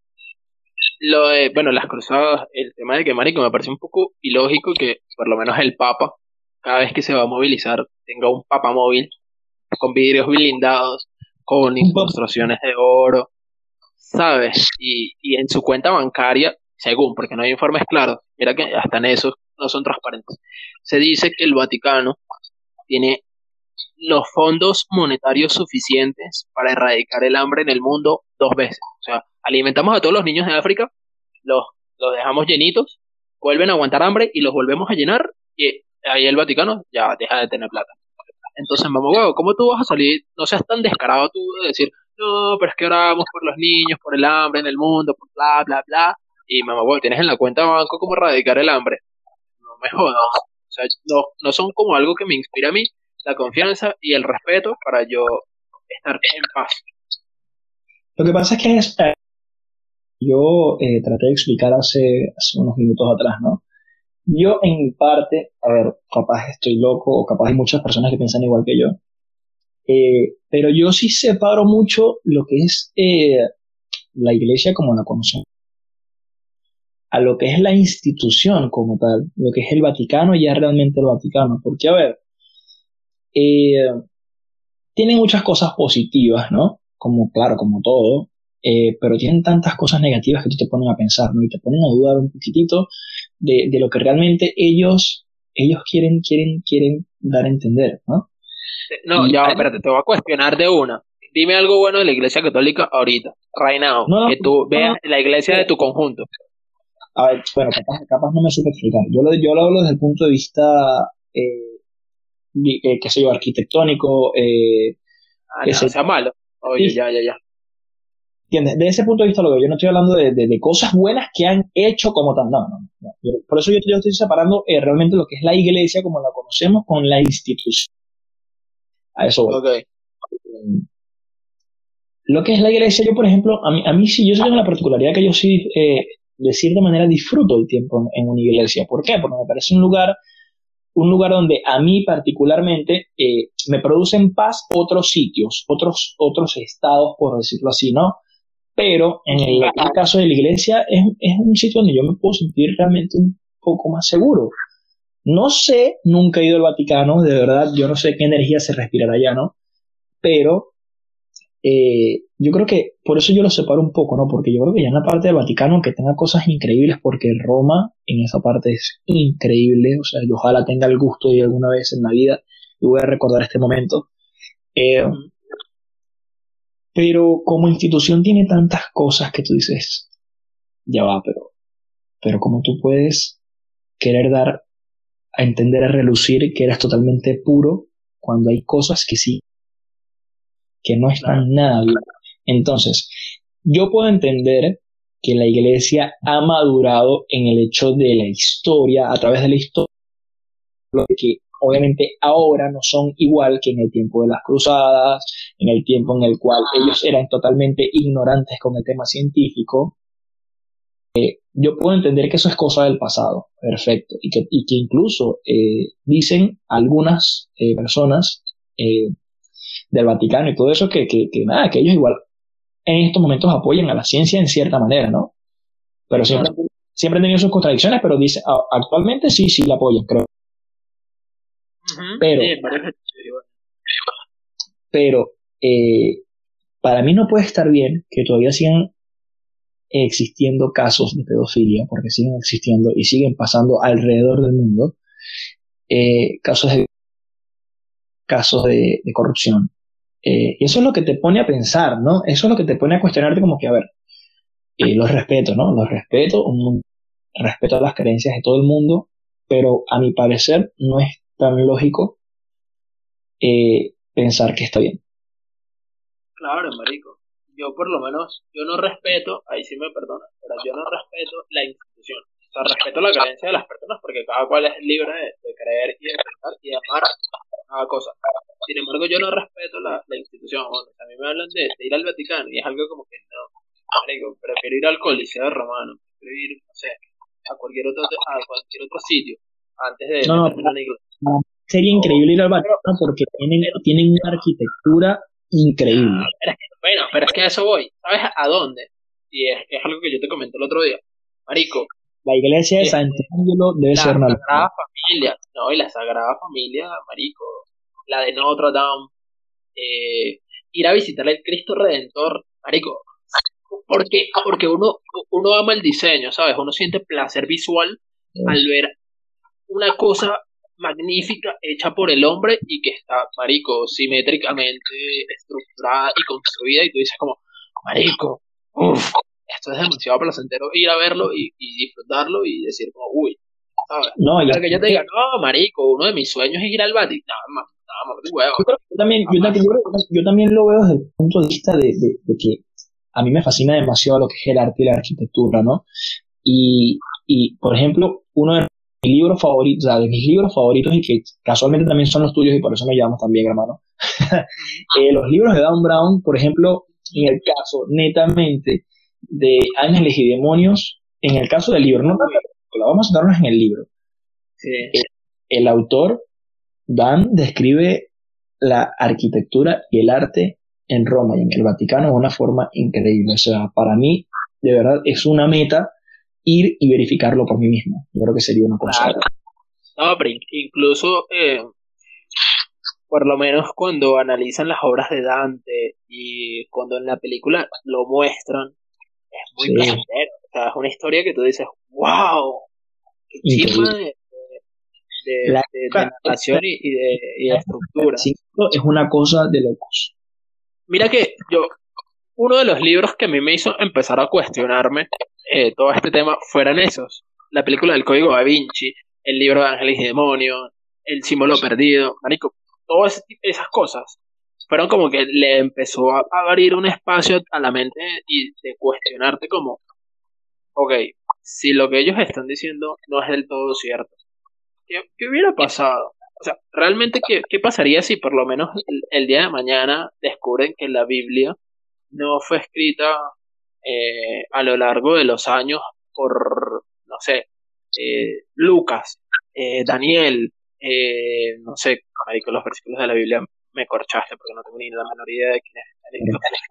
Speaker 2: lo de, bueno, las cruzadas, el tema de que, marico, me parece un poco ilógico que por lo menos el Papa, cada vez que se va a movilizar, tenga un Papa móvil con vidrios blindados, con incrustaciones de oro, ¿sabes? Y, y en su cuenta bancaria, según, porque no hay informes claros, mira que hasta en eso no son transparentes, se dice que el Vaticano tiene los fondos monetarios suficientes para erradicar el hambre en el mundo dos veces. O sea, alimentamos a todos los niños de África, los, los dejamos llenitos, vuelven a aguantar hambre y los volvemos a llenar y ahí el Vaticano ya deja de tener plata. Entonces, mamá ¿cómo tú vas a salir? No seas tan descarado tú de decir, no, pero es que oramos por los niños, por el hambre en el mundo, por bla, bla, bla. Y mamá tienes en la cuenta banco cómo erradicar el hambre. No me jodas. O sea, no, no son como algo que me inspira a mí la confianza y el respeto para yo estar en paz.
Speaker 1: Lo que pasa es que es, eh, yo eh, traté de explicar hace, hace unos minutos atrás, ¿no? Yo en parte, a ver, capaz estoy loco o capaz hay muchas personas que piensan igual que yo, eh, pero yo sí separo mucho lo que es la iglesia como la conocemos a lo que es la institución como tal, lo que es el Vaticano, ya realmente el Vaticano. Porque, a ver, eh, tienen muchas cosas positivas, ¿no? Como, claro, como todo, eh, pero tienen tantas cosas negativas que tú te ponen a pensar, ¿no? Y te ponen a dudar un poquitito de, de lo que realmente ellos, ellos quieren, quieren, quieren dar a entender, ¿no?
Speaker 2: No, ya, espérate, te voy a cuestionar de una. Dime algo bueno de la iglesia católica ahorita, right now, que tú veas la iglesia de tu conjunto.
Speaker 1: A ver, bueno, capaz, no me supe explicar. Yo lo, yo lo hablo desde el punto de vista, eh, eh qué sé yo, arquitectónico. Eh,
Speaker 2: ah, no, sea malo. Oye, ya, ya, ya.
Speaker 1: ¿Entiendes? De ese punto de vista lo veo. Yo no estoy hablando de, de, cosas buenas que han hecho como tal. No, no, no. Por eso yo, yo estoy separando eh, realmente lo que es la iglesia como la conocemos con la institución. A eso voy.
Speaker 2: Okay.
Speaker 1: Lo que es la iglesia, yo por ejemplo, a mí, a mí sí, yo tengo la particularidad que yo sí eh, de cierta manera disfruto el tiempo en, una iglesia. ¿Por qué? Porque me parece un lugar un lugar donde a mí particularmente eh, me producen paz otros sitios, otros, otros estados, por decirlo así, ¿no? Pero en el, caso de la iglesia es, es, un sitio donde yo me puedo sentir realmente un poco más seguro. No sé, nunca he ido al Vaticano, de verdad, yo no sé qué energía se respirará allá, ¿no? Pero eh, yo creo que por eso yo lo separo un poco, ¿no? Porque yo creo que ya en la parte del Vaticano, que tenga cosas increíbles, porque Roma en esa parte es increíble, o sea, yo ojalá tenga el gusto de alguna vez en la vida y voy a recordar este momento. Eh, pero como institución tiene tantas cosas que tú dices, ya va, pero, pero como tú puedes querer dar a entender, a relucir que eres totalmente puro cuando hay cosas que sí que no están nada bien. Entonces, yo puedo entender que la iglesia ha madurado en el hecho de la historia, a través de la historia, lo que obviamente ahora no son igual que en el tiempo de las cruzadas, en el tiempo en el cual ellos eran totalmente ignorantes con el tema científico. Eh, yo puedo entender que eso es cosa del pasado, perfecto, y que, incluso eh, dicen algunas eh, personas del Vaticano y todo eso, que, que, que, nada, que ellos igual en estos momentos apoyan a la ciencia en cierta manera, ¿no? Pero siempre, siempre han tenido sus contradicciones, pero dice, actualmente sí, sí la apoyan, creo. Pero, pero eh, para mí no puede estar bien que todavía sigan existiendo casos de pedofilia, porque siguen existiendo y siguen pasando alrededor del mundo, eh, casos de casos de, de corrupción, eh, eso es lo que te pone a pensar, ¿no? Eso es lo que te pone a cuestionarte como que, a ver, eh, los respeto, ¿no? Los respeto, un, respeto a las creencias de todo el mundo, pero a mi parecer no es tan lógico eh, pensar que está bien.
Speaker 2: Claro, marico. Yo por lo menos, yo no respeto, ahí sí me perdona, pero yo no respeto la institución. O sea, respeto la creencia de las personas porque cada cual es libre de, creer y de pensar y de amar cosa. Sin embargo, yo no respeto la, la institución. a mí me hablan de, ir al Vaticano y es algo como que no. prefiero ir al Coliseo Romano, prefiero ir, no sé, a cualquier otro, a cualquier otro sitio antes de
Speaker 1: no, no, Sería increíble ir al Vaticano porque tienen, tienen una arquitectura increíble.
Speaker 2: Ah, bueno, pero es que a eso voy. ¿Sabes a dónde? Y es, es algo que yo te comenté el otro día. Marico,
Speaker 1: la iglesia de San Sant'Angelo debe ser
Speaker 2: una. La Sagrada Familia, no, y la Sagrada Familia, marico, la de Notre Dame, eh, ir a visitar el Cristo Redentor, marico, porque, porque uno, uno ama el diseño, ¿sabes? Uno siente placer visual al ver una cosa magnífica hecha por el hombre y que está, marico, simétricamente estructurada y construida y tú dices como, marico, uff, esto es demasiado placentero ir a verlo y, disfrutarlo y decir como, uy, ¿sabes? No, Pero que yo te diga, no, marico, uno de mis sueños es ir al Vaticano, no,
Speaker 1: yo también, yo, también, lo veo desde el punto de vista de, que a mí me fascina demasiado lo que es el arte y la arquitectura, ¿no? Y, y por ejemplo, uno de mis libros favoritos, o sea, de mis libros favoritos y que casualmente también son los tuyos y por eso me llamamos también, hermano. Eh, los libros de Dan Brown, por ejemplo, en el caso netamente de ángeles y demonios, en el caso del libro, no vamos a centrarnos en el libro. el autor Dan describe la arquitectura y el arte en Roma y en el Vaticano de una forma increíble. O sea, para mí, de verdad, es una meta ir y verificarlo por mí mismo. Yo creo que sería una cosa.
Speaker 2: No, pero incluso, eh, por lo menos cuando analizan las obras de Dante y cuando en la película lo muestran, es muy sí. O sea, es una historia que tú dices, wow, qué de, de, la, narración y, de, estructura.
Speaker 1: Es una cosa de locos.
Speaker 2: Mira que yo, uno de los libros que a mí me hizo empezar a cuestionarme eh, todo este tema fueran esos. La película del Código da Vinci, el libro de Ángeles y Demonios, el símbolo perdido, marico, todas esas cosas fueron como que le empezó a abrir un espacio a la mente y de cuestionarte como, ok, si lo que ellos están diciendo no es del todo cierto, ¿Qué, hubiera pasado? O sea, realmente, ¿qué, qué pasaría si por lo menos el, día de mañana descubren que la Biblia no fue escrita eh, a lo largo de los años por, no sé, eh, Lucas, eh, Daniel, eh, no sé, marico, los versículos de la Biblia me corchaste porque no tengo ni la menor idea de quién es.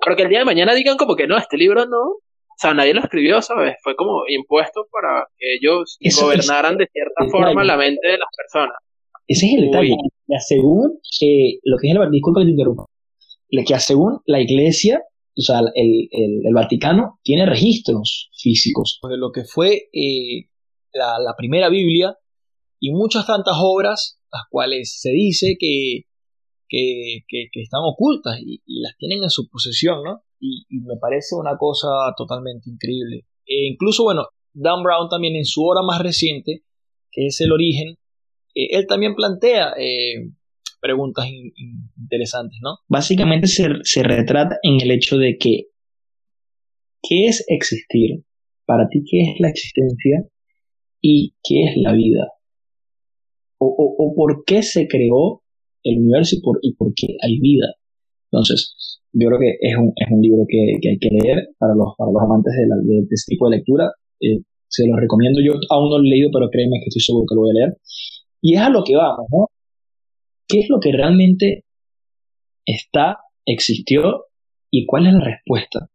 Speaker 2: Pero que el día de mañana digan como que no, este libro no, o sea, nadie lo escribió, ¿sabes? Fue como impuesto para que ellos gobernaran de cierta forma la mente de las personas.
Speaker 1: Ese es el detalle. según eh, lo que es el disculpa que te interrumpa, que según la iglesia, o sea, el, el, Vaticano tiene registros físicos de lo que fue eh, la, la, primera Biblia y muchas tantas obras, las cuales se dice que, que, están ocultas y, las tienen en su posesión, ¿no? Y, me parece una cosa totalmente increíble. E incluso, bueno, Dan Brown también en su obra más reciente, que es El origen, eh, él también plantea eh, preguntas interesantes, ¿no? Básicamente se, se, retrata en el hecho de que, ¿qué es existir? Para ti, ¿qué es la existencia? ¿Y qué es la vida? O, o, por qué se creó el universo y por, y por qué hay vida. Entonces, yo creo que es un, es un libro que, que, hay que leer para los, para los amantes de, la, de, este tipo de lectura. Eh, se los recomiendo. Yo aún no lo he leído, pero créeme que estoy seguro que lo voy a leer. Y es a lo que vamos, ¿no? ¿Qué es lo que realmente está, existió y cuál es la respuesta?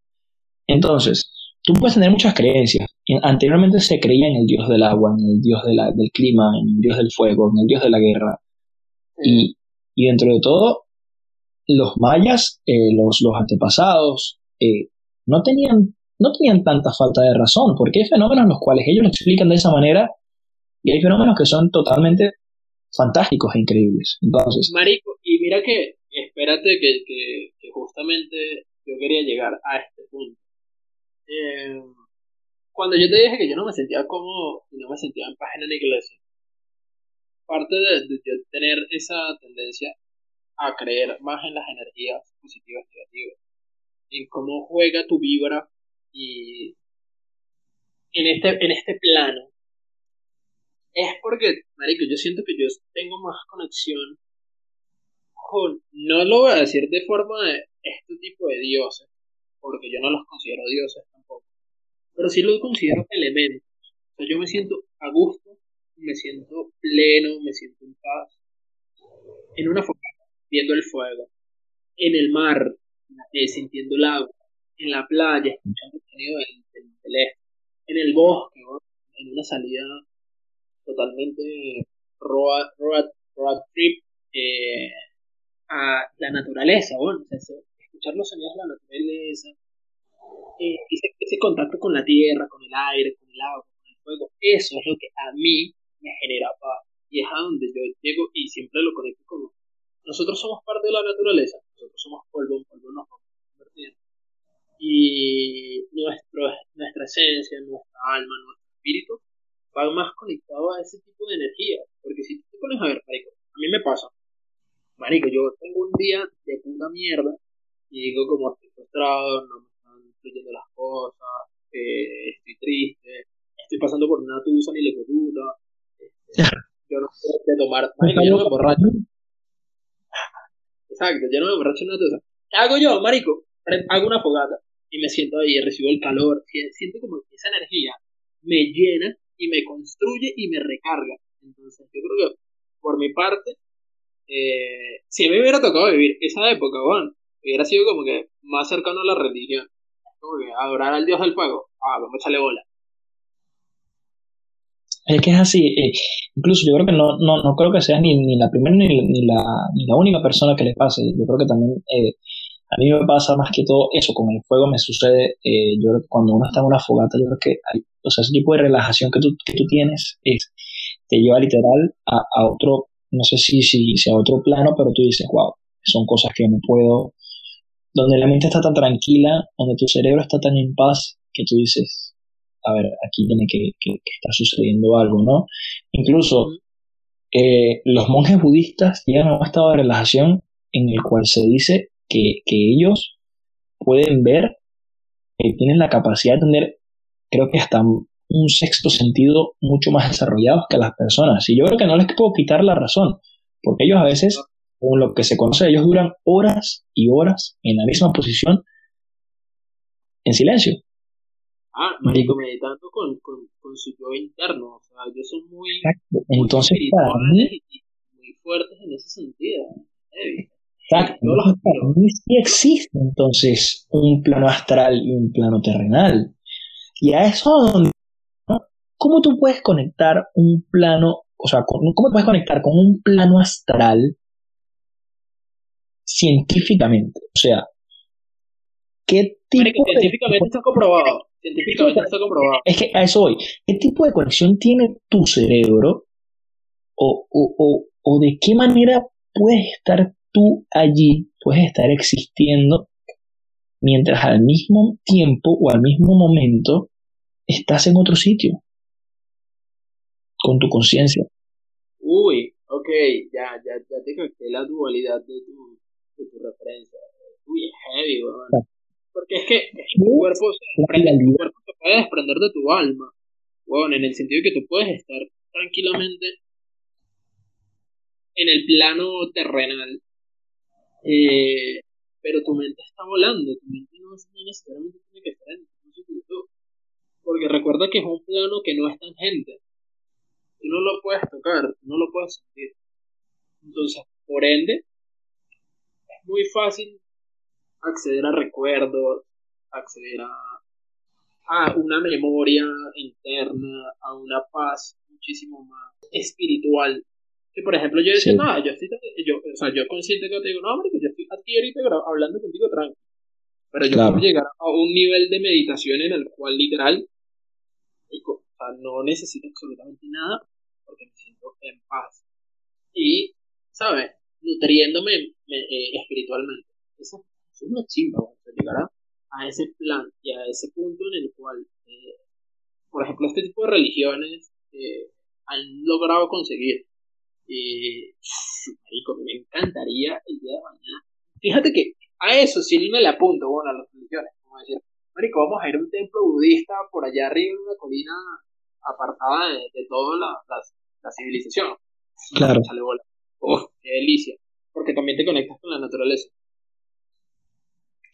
Speaker 1: Entonces, tú puedes tener muchas creencias. Anteriormente se creía en el dios del agua, en el dios del clima, en el dios del fuego, en el dios de la guerra. Y, dentro de todo, los mayas, eh, los, antepasados, eh, no, tenían, no tenían tanta falta de razón, porque hay fenómenos en los cuales ellos lo explican de esa manera y hay fenómenos que son totalmente fantásticos e increíbles. Entonces.
Speaker 2: Marico, y mira que, espérate que, que, justamente yo quería llegar a este punto. Eh, cuando yo te dije que yo no me sentía cómodo y no me sentía en paz en la iglesia, parte de, de, tener esa tendencia a creer más en las energías positivas y negativas, en cómo juega tu vibra y en este, en este plano es porque, marico, yo siento que yo tengo más conexión con, no lo voy a decir de forma de este tipo de dioses, porque yo no los considero dioses tampoco, pero sí los considero elementos. O sea, yo me siento a gusto, me siento pleno, me siento en paz, en una fogata, viendo el fuego, en el mar, eh, sintiendo el agua, en la playa, escuchando el sonido del, teléfono, en el bosque, en una salida totalmente road, road, trip eh, a la naturaleza, bueno, escuchar los sonidos de la naturaleza, eh, ese, contacto con la tierra, con el aire, con el agua, con el fuego, eso es lo que a mí me genera paz. Y a donde yo llego y siempre lo conecto con nosotros somos parte de la naturaleza, nosotros somos polvo, polvo nos vamos a convertir. Y nuestro, nuestra esencia, nuestra alma, nuestro espíritu va más conectado a ese tipo de energía. Porque si tú te pones a ver, marico, a mí me pasa. Marico, yo tengo un día de puta mierda y digo como estoy frustrado, no me están fluyendo las cosas, eh, estoy triste, estoy pasando por una tusa ni le puta. Este, yo no marico, yo no me borracho. Exacto, yo no me borracho en una tusa. ¿Qué hago yo, marico? Hago una fogata y me siento ahí, recibo el calor, siento como que esa energía me llena y me construye y me recarga. Entonces, yo creo que por mi parte, eh, si a mí me hubiera tocado vivir esa época, bueno, hubiera sido como que más cercano a la religión. Como que adorar al dios del fuego. Ah, vamos a echarle bola.
Speaker 1: Es que es así. Eh, incluso yo creo que no, no, no creo que sea ni, ni la primera ni, ni, la, ni la única persona que le pase. Yo creo que también eh, a mí me pasa más que todo eso, con el fuego me sucede, eh, yo creo que cuando uno está en una fogata, yo creo que o sea, ese tipo de relajación que tú, que tú tienes es, te lleva literal a, a otro, no sé si, si, si, a otro plano, pero tú dices, wow, son cosas que no puedo, donde la mente está tan tranquila, donde tu cerebro está tan en paz, que tú dices, a ver, aquí tiene que, que, que estar sucediendo algo, ¿no? Incluso eh, los monjes budistas llegan a un estado de relajación en el cual se dice que, ellos pueden ver, eh, tienen la capacidad de tener, creo que hasta un sexto sentido mucho más desarrollado que las personas. Y yo creo que no les puedo quitar la razón, porque ellos a veces, con lo que se conoce, ellos duran horas y horas en la misma posición en silencio.
Speaker 2: Ah, marico, meditando con, con, su yo interno. O sea, ellos son muy.
Speaker 1: Entonces, para mí,
Speaker 2: fuertes en ese sentido.
Speaker 1: Exacto. Para mí sí existe entonces un plano astral y un plano terrenal. Y a eso, ¿cómo tú puedes conectar un plano, o sea, cómo puedes conectar con un plano astral científicamente? O sea, ¿qué tipo
Speaker 2: científicamente está comprobado. Científicamente está comprobado.
Speaker 1: Es que a eso voy. ¿Qué tipo de conexión tiene tu cerebro? O, o, o, o de qué manera puedes estar tú allí, puedes estar existiendo mientras al mismo tiempo o al mismo momento estás en otro sitio con tu conciencia.
Speaker 2: Uy, ok, ya, ya, ya te capté la dualidad de tu, de tu referencia. Uy, es heavy, weón. Porque es que tu cuerpo, se tu cuerpo se puede desprender de tu alma. Bueno, en el sentido de que tú puedes estar tranquilamente en el plano terrenal eh, pero tu mente está volando, tu mente no, necesariamente tiene que estar en de tú. Porque recuerda que es un plano que no es tangente. Tú no lo puedes tocar, tú no lo puedes sentir. Entonces, por ende, es muy fácil acceder a recuerdos, acceder a, a una memoria interna, a una paz muchísimo más espiritual que por ejemplo yo decía, no, yo estoy, yo, o sea, yo consciente que te digo, no, hombre, que yo estoy aquí ahorita hablando contigo tranquilo. Pero yo puedo llegar a un nivel de meditación en el cual literal, o sea, no necesito absolutamente nada porque me siento en paz. Y, ¿sabes? Nutriéndome eh, espiritualmente. Eso, es una chimba, o sea, llegar a, ese plan y a ese punto en el cual, eh, por ejemplo, este tipo de religiones eh, han logrado conseguir y, me encantaría el día de mañana. Fíjate que a eso sí me le apunto, bueno, a las religiones. Como decir, marico, vamos a ir a un templo budista por allá arriba en una colina apartada de, toda la, la, civilización.
Speaker 1: Claro.
Speaker 2: Oh, qué delicia. Porque también te conectas con la naturaleza.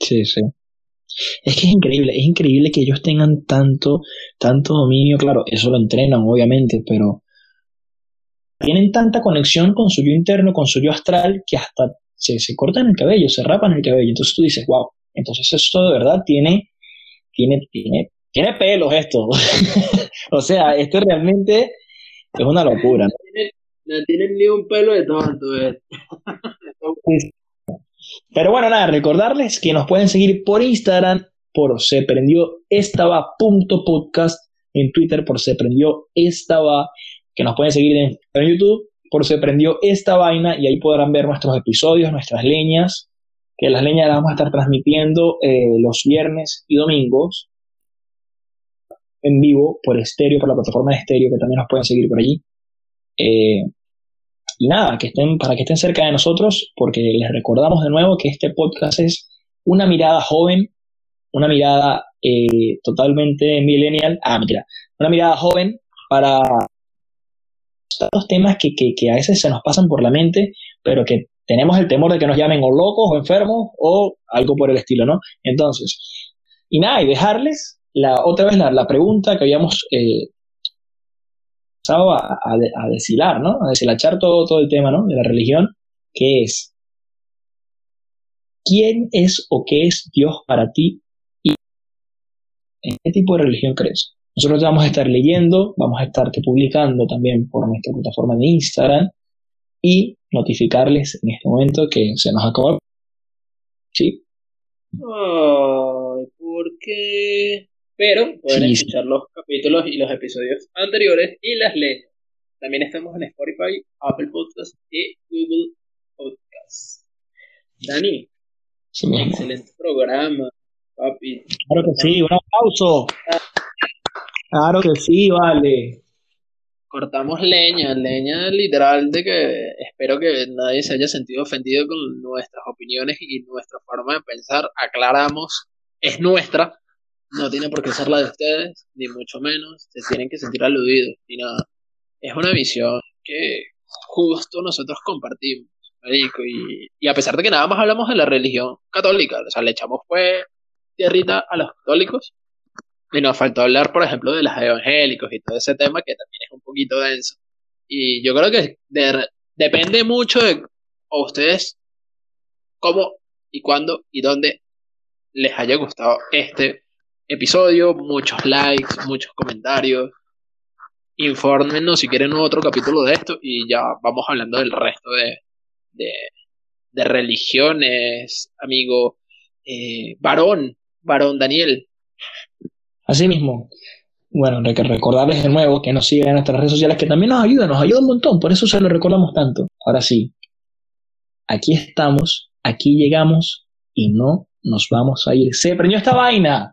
Speaker 1: Sí, sí. Es que es increíble, es increíble que ellos tengan tanto, tanto dominio, claro, eso lo entrenan, obviamente, pero tienen tanta conexión con su yo interno, con su yo astral, que hasta se, se cortan el cabello, se rapan el cabello. Entonces tú dices, wow, entonces eso de verdad tiene, tiene, tiene, tiene pelos esto. o sea, esto realmente es una locura.
Speaker 2: No, tienen, ni un pelo de tonto. Eh.
Speaker 1: Pero bueno, nada, recordarles que nos pueden seguir por Instagram por se prendió estaba punto podcast, en Twitter por se prendió estaba que nos pueden seguir en, YouTube por se prendió esta vaina y ahí podrán ver nuestros episodios, nuestras leñas, que las leñas las vamos a estar transmitiendo eh, los viernes y domingos en vivo por estéreo, por la plataforma de estéreo, que también nos pueden seguir por allí. Eh, y nada, que estén, para que estén cerca de nosotros, porque les recordamos de nuevo que este podcast es una mirada joven, una mirada eh, totalmente millennial, ah, mentira, una mirada joven para tantos temas que, que, a veces se nos pasan por la mente, pero que tenemos el temor de que nos llamen o locos o enfermos o algo por el estilo, ¿no? Entonces, y nada, y dejarles la, otra vez la, la pregunta que habíamos eh, a, a, deshilar, ¿no? A deshilachar todo, todo el tema, ¿no? De la religión, que es, ¿quién es o qué es Dios para ti? ¿Y en qué tipo de religión crees? Nosotros te vamos a estar leyendo, vamos a estarte publicando también por nuestra plataforma de Instagram y notificarles en este momento que se nos acabó. ¿Sí?
Speaker 2: Ay, ¿por qué? Pero pueden escuchar los capítulos y los episodios anteriores y las leyes. También estamos en Spotify, Apple Podcasts y Google Podcasts. Dani, excelente programa, papi.
Speaker 1: Claro que sí, un aplauso. Claro que sí, vale.
Speaker 2: Cortamos leña, leña literal de que espero que nadie se haya sentido ofendido con nuestras opiniones y nuestra forma de pensar. Aclaramos, es nuestra, no tiene por qué ser la de ustedes, ni mucho menos. Se tienen que sentir aludidos y nada. Es una visión que justo nosotros compartimos, y, y a pesar de que nada más hablamos de la religión católica, o sea, le echamos pues tierrita a los católicos, y nos faltó hablar, por ejemplo, de los evangélicos y todo ese tema que también es un poquito denso. Y yo creo que depende mucho de ustedes cómo y cuándo y dónde les haya gustado este episodio, muchos likes, muchos comentarios. Infórmenos si quieren otro capítulo de esto y ya vamos hablando del resto de, de, religiones, amigo eh, varón, varón Daniel.
Speaker 1: Así mismo, bueno, recordarles de nuevo que nos sigan en nuestras redes sociales, que también nos ayudan, nos ayuda un montón, por eso se lo recordamos tanto. Ahora sí, aquí estamos, aquí llegamos y no nos vamos a ir. Se prendió esta vaina.